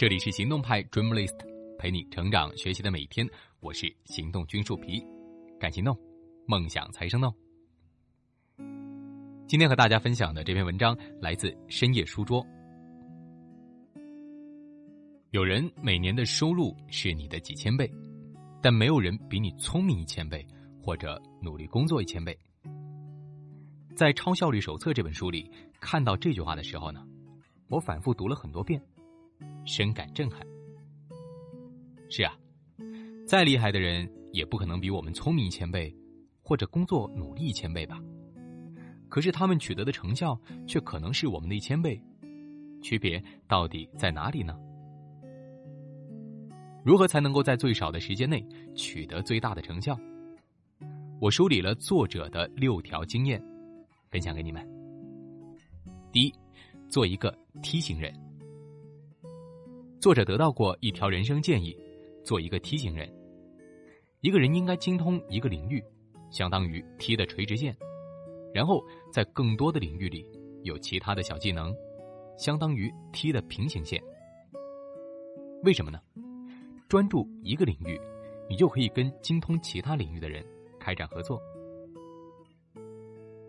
这里是行动派 Dreamlist，陪你成长学习的每一天。我是行动君树皮，敢行动，梦想才生动。今天和大家分享的这篇文章来自深夜书桌。有人每年的收入是你的几千倍，但没有人比你聪明一千倍，或者努力工作一千倍。在《超效率手册》这本书里看到这句话的时候呢，我反复读了很多遍，深感震撼。是啊，再厉害的人也不可能比我们聪明一千倍，或者工作努力一千倍吧。可是他们取得的成效却可能是我们的一千倍，区别到底在哪里呢？如何才能够在最少的时间内取得最大的成效？我梳理了作者的六条经验，分享给你们。第一，做一个梯形人。作者得到过一条人生建议：做一个梯形人。一个人应该精通一个领域，相当于梯的垂直线。然后在更多的领域里有其他的小技能，相当于梯的平行线。为什么呢？专注一个领域，你就可以跟精通其他领域的人开展合作。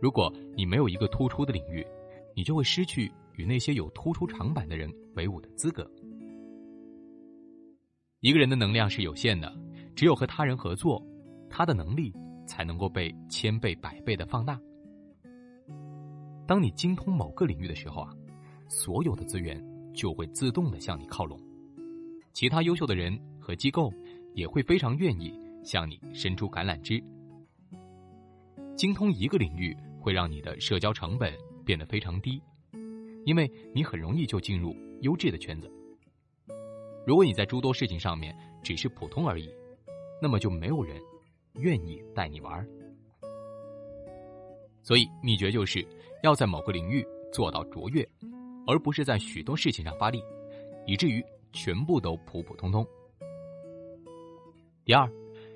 如果你没有一个突出的领域，你就会失去与那些有突出长板的人为伍的资格。一个人的能量是有限的，只有和他人合作，他的能力才能够被千倍、百倍的放大。当你精通某个领域的时候啊，所有的资源就会自动的向你靠拢，其他优秀的人和机构也会非常愿意向你伸出橄榄枝。精通一个领域会让你的社交成本变得非常低，因为你很容易就进入优质的圈子。如果你在诸多事情上面只是普通而已，那么就没有人愿意带你玩。所以秘诀就是。要在某个领域做到卓越，而不是在许多事情上发力，以至于全部都普普通通。第二，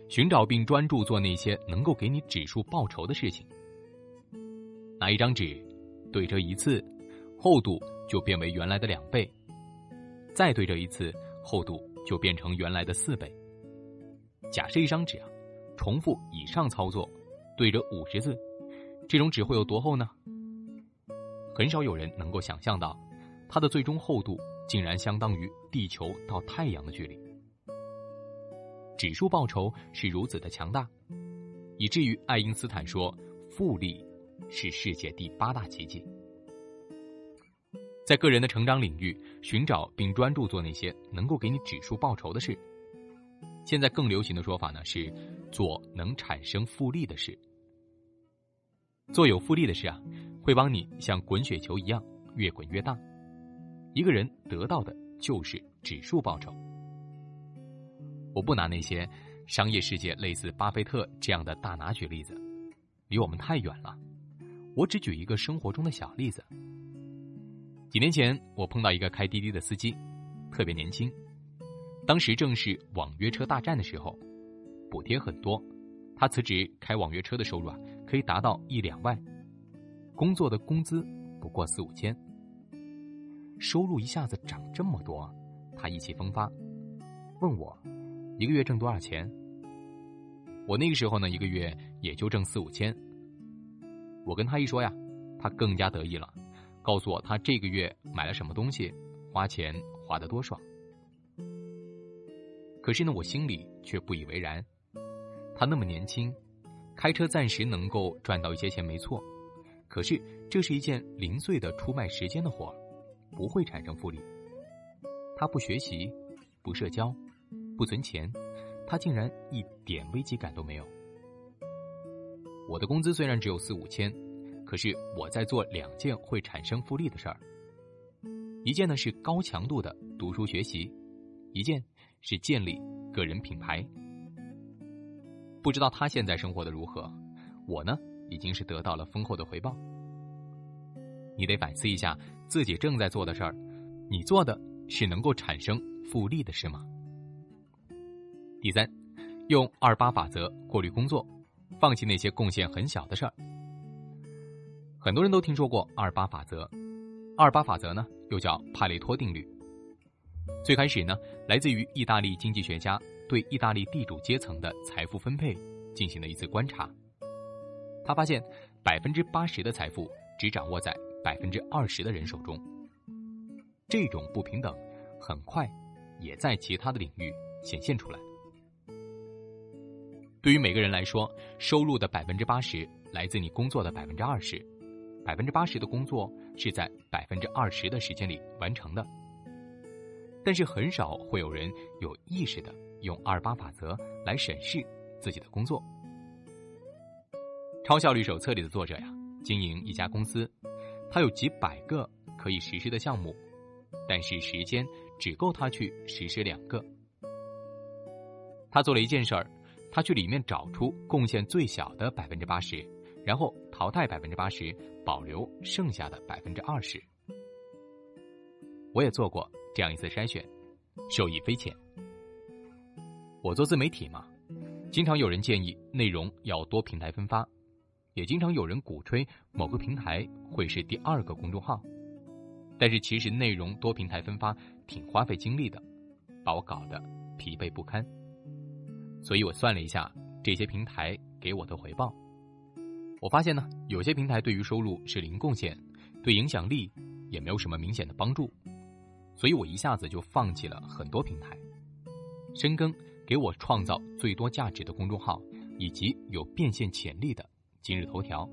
寻找并专注做那些能够给你指数报酬的事情。拿一张纸，对折一次，厚度就变为原来的两倍；再对折一次，厚度就变成原来的四倍。假设一张纸啊，重复以上操作，对着五十次，这种纸会有多厚呢？很少有人能够想象到，它的最终厚度竟然相当于地球到太阳的距离。指数报酬是如此的强大，以至于爱因斯坦说，复利是世界第八大奇迹。在个人的成长领域，寻找并专注做那些能够给你指数报酬的事。现在更流行的说法呢是，做能产生复利的事。做有复利的事啊。会帮你像滚雪球一样越滚越大，一个人得到的就是指数报酬。我不拿那些商业世界类似巴菲特这样的大拿举例子，离我们太远了。我只举一个生活中的小例子。几年前，我碰到一个开滴滴的司机，特别年轻，当时正是网约车大战的时候，补贴很多，他辞职开网约车的收入啊，可以达到一两万。工作的工资不过四五千，收入一下子涨这么多，他意气风发，问我一个月挣多少钱。我那个时候呢，一个月也就挣四五千。我跟他一说呀，他更加得意了，告诉我他这个月买了什么东西，花钱花得多爽。可是呢，我心里却不以为然。他那么年轻，开车暂时能够赚到一些钱，没错。可是，这是一件零碎的出卖时间的活儿，不会产生复利。他不学习，不社交，不存钱，他竟然一点危机感都没有。我的工资虽然只有四五千，可是我在做两件会产生复利的事儿。一件呢是高强度的读书学习，一件是建立个人品牌。不知道他现在生活的如何，我呢？已经是得到了丰厚的回报。你得反思一下自己正在做的事儿，你做的是能够产生复利的事吗？第三，用二八法则过滤工作，放弃那些贡献很小的事儿。很多人都听说过二八法则，二八法则呢又叫帕累托定律。最开始呢，来自于意大利经济学家对意大利地主阶层的财富分配进行了一次观察。他发现，百分之八十的财富只掌握在百分之二十的人手中。这种不平等很快也在其他的领域显现出来。对于每个人来说，收入的百分之八十来自你工作的百分之二十，百分之八十的工作是在百分之二十的时间里完成的。但是很少会有人有意识的用二八法则来审视自己的工作。超效率手册里的作者呀，经营一家公司，他有几百个可以实施的项目，但是时间只够他去实施两个。他做了一件事儿。他去里面找出贡献最小的百分之八十，然后淘汰百分之八十，保留剩下的百分之二十。我也做过这样一次筛选，受益匪浅。我做自媒体嘛，经常有人建议内容要多平台分发，也经常有人鼓吹某个平台会是第二个公众号。但是其实内容多平台分发挺花费精力的，把我搞得疲惫不堪。所以我算了一下这些平台给我的回报，我发现呢，有些平台对于收入是零贡献，对影响力也没有什么明显的帮助，所以我一下子就放弃了很多平台，深耕给我创造最多价值的公众号以及有变现潜力的今日头条。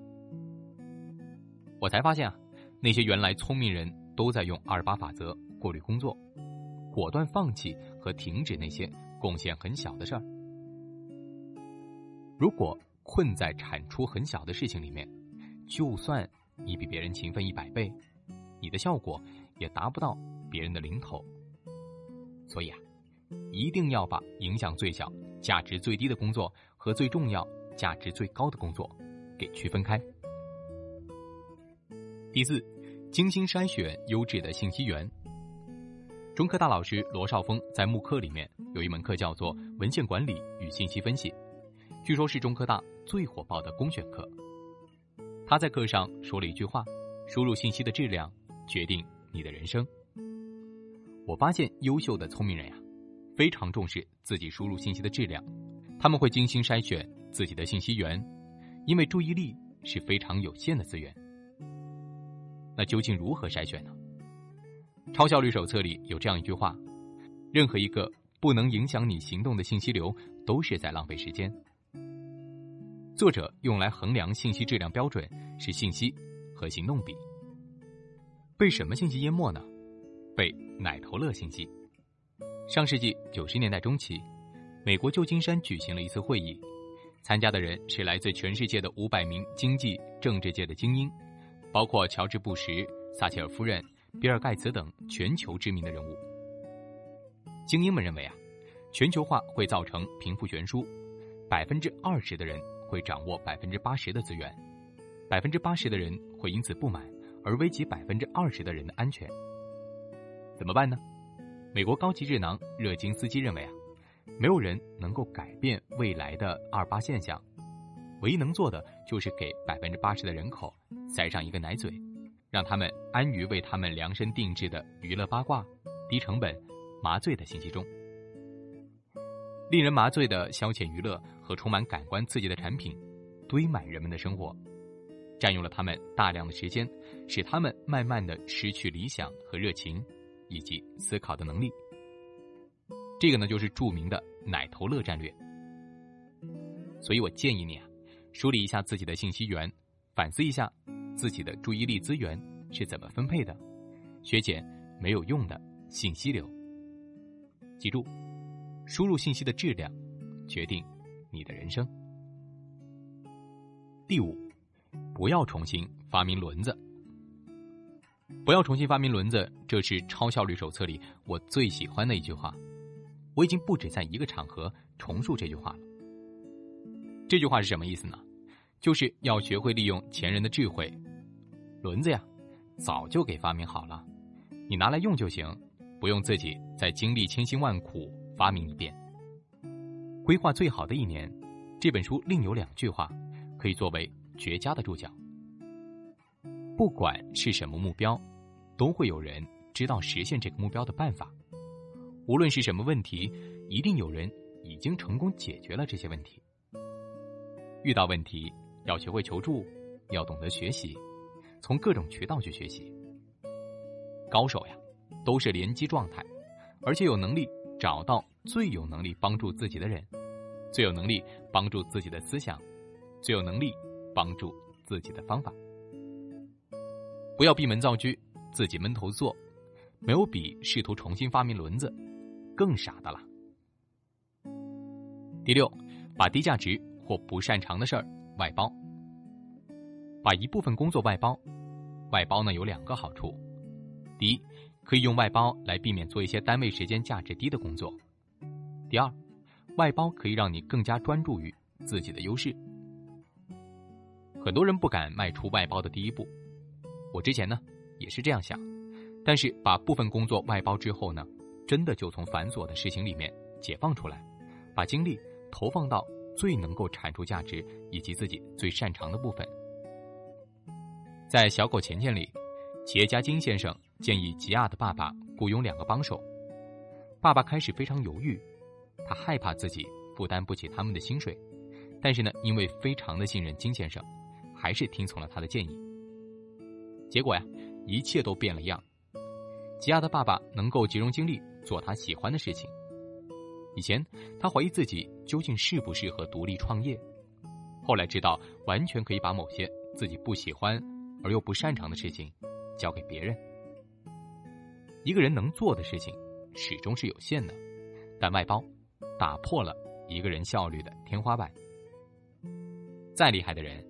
我才发现啊，那些原来聪明人都在用二八法则过滤工作，果断放弃和停止那些贡献很小的事儿。如果困在产出很小的事情里面，就算你比别人勤奋一百倍，你的效果也达不到别人的零头。所以啊，一定要把影响最小、价值最低的工作和最重要、价值最高的工作给区分开。第四，精心筛选优质的信息源。中科大老师罗少峰在慕课里面有一门课叫做《文献管理与信息分析》。据说是中科大最火爆的公选课。他在课上说了一句话：“输入信息的质量决定你的人生。”我发现优秀的聪明人呀，非常重视自己输入信息的质量，他们会精心筛选自己的信息源，因为注意力是非常有限的资源。那究竟如何筛选呢？超效率手册里有这样一句话：“任何一个不能影响你行动的信息流，都是在浪费时间。”作者用来衡量信息质量标准是信息和行动比。被什么信息淹没呢？被奶头乐信息。上世纪九十年代中期，美国旧金山举行了一次会议，参加的人是来自全世界的五百名经济、政治界的精英，包括乔治·布什、撒切尔夫人、比尔·盖茨等全球知名的人物。精英们认为啊，全球化会造成贫富悬殊，百分之二十的人。会掌握百分之八十的资源，百分之八十的人会因此不满，而危及百分之二十的人的安全。怎么办呢？美国高级智囊热金斯基认为啊，没有人能够改变未来的二八现象，唯一能做的就是给百分之八十的人口塞上一个奶嘴，让他们安于为他们量身定制的娱乐八卦、低成本、麻醉的信息中。令人麻醉的消遣娱乐和充满感官刺激的产品，堆满人们的生活，占用了他们大量的时间，使他们慢慢的失去理想和热情，以及思考的能力。这个呢，就是著名的“奶头乐”战略。所以我建议你啊，梳理一下自己的信息源，反思一下自己的注意力资源是怎么分配的，削减没有用的信息流。记住。输入信息的质量，决定你的人生。第五，不要重新发明轮子。不要重新发明轮子，这是超效率手册里我最喜欢的一句话。我已经不止在一个场合重述这句话了。这句话是什么意思呢？就是要学会利用前人的智慧。轮子呀，早就给发明好了，你拿来用就行，不用自己再经历千辛万苦。发明一遍，规划最好的一年。这本书另有两句话，可以作为绝佳的注脚。不管是什么目标，都会有人知道实现这个目标的办法。无论是什么问题，一定有人已经成功解决了这些问题。遇到问题要学会求助，要懂得学习，从各种渠道去学习。高手呀，都是联机状态，而且有能力找到最有能力帮助自己的人，最有能力帮助自己的思想，最有能力帮助自己的方法。不要闭门造车，自己闷头做，没有比试图重新发明轮子更傻的了。第六，把低价值。或不擅长的事儿外包，把一部分工作外包，外包呢有两个好处：第一，可以用外包来避免做一些单位时间价值低的工作；第二，外包可以让你更加专注于自己的优势。很多人不敢迈出外包的第一步，我之前呢也是这样想，但是把部分工作外包之后呢，真的就从繁琐的事情里面解放出来，把精力投放到。最能够产出价值以及自己最擅长的部分。在《小狗钱钱》里，企业家金先生建议吉亚的爸爸雇佣两个帮手。爸爸开始非常犹豫，他害怕自己负担不起他们的薪水，但是呢，因为非常的信任金先生，还是听从了他的建议。结果呀，一切都变了样。吉亚的爸爸能够集中精力做他喜欢的事情。以前他怀疑自己究竟适不适合独立创业，后来知道完全可以把某些自己不喜欢而又不擅长的事情交给别人。一个人能做的事情始终是有限的，但外包打破了一个人效率的天花板。再厉害的人，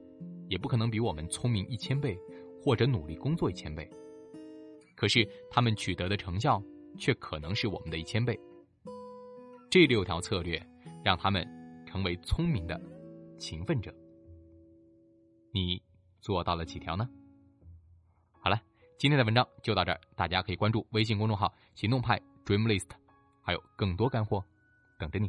也不可能比我们聪明一千倍，或者努力工作一千倍。可是他们取得的成效却可能是我们的一千倍。这六条策略让他们成为聪明的勤奋者。你做到了几条呢？今天的文章就到这儿，大家可以关注微信公众号“行动派 Dream List”，还有更多干货等着你。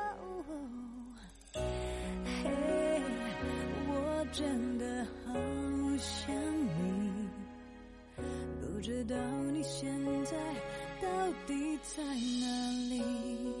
真的好想你，不知道你现在到底在哪里。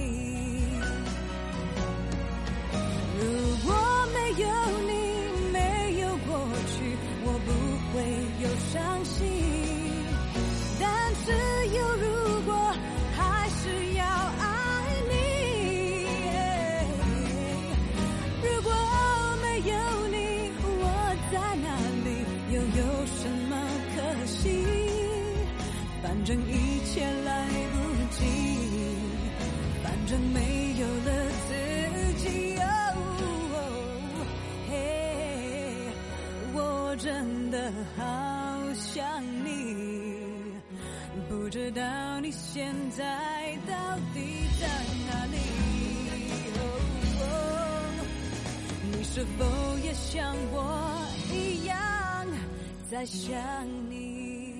现在到底在哪里？你是否也像我一样在想你？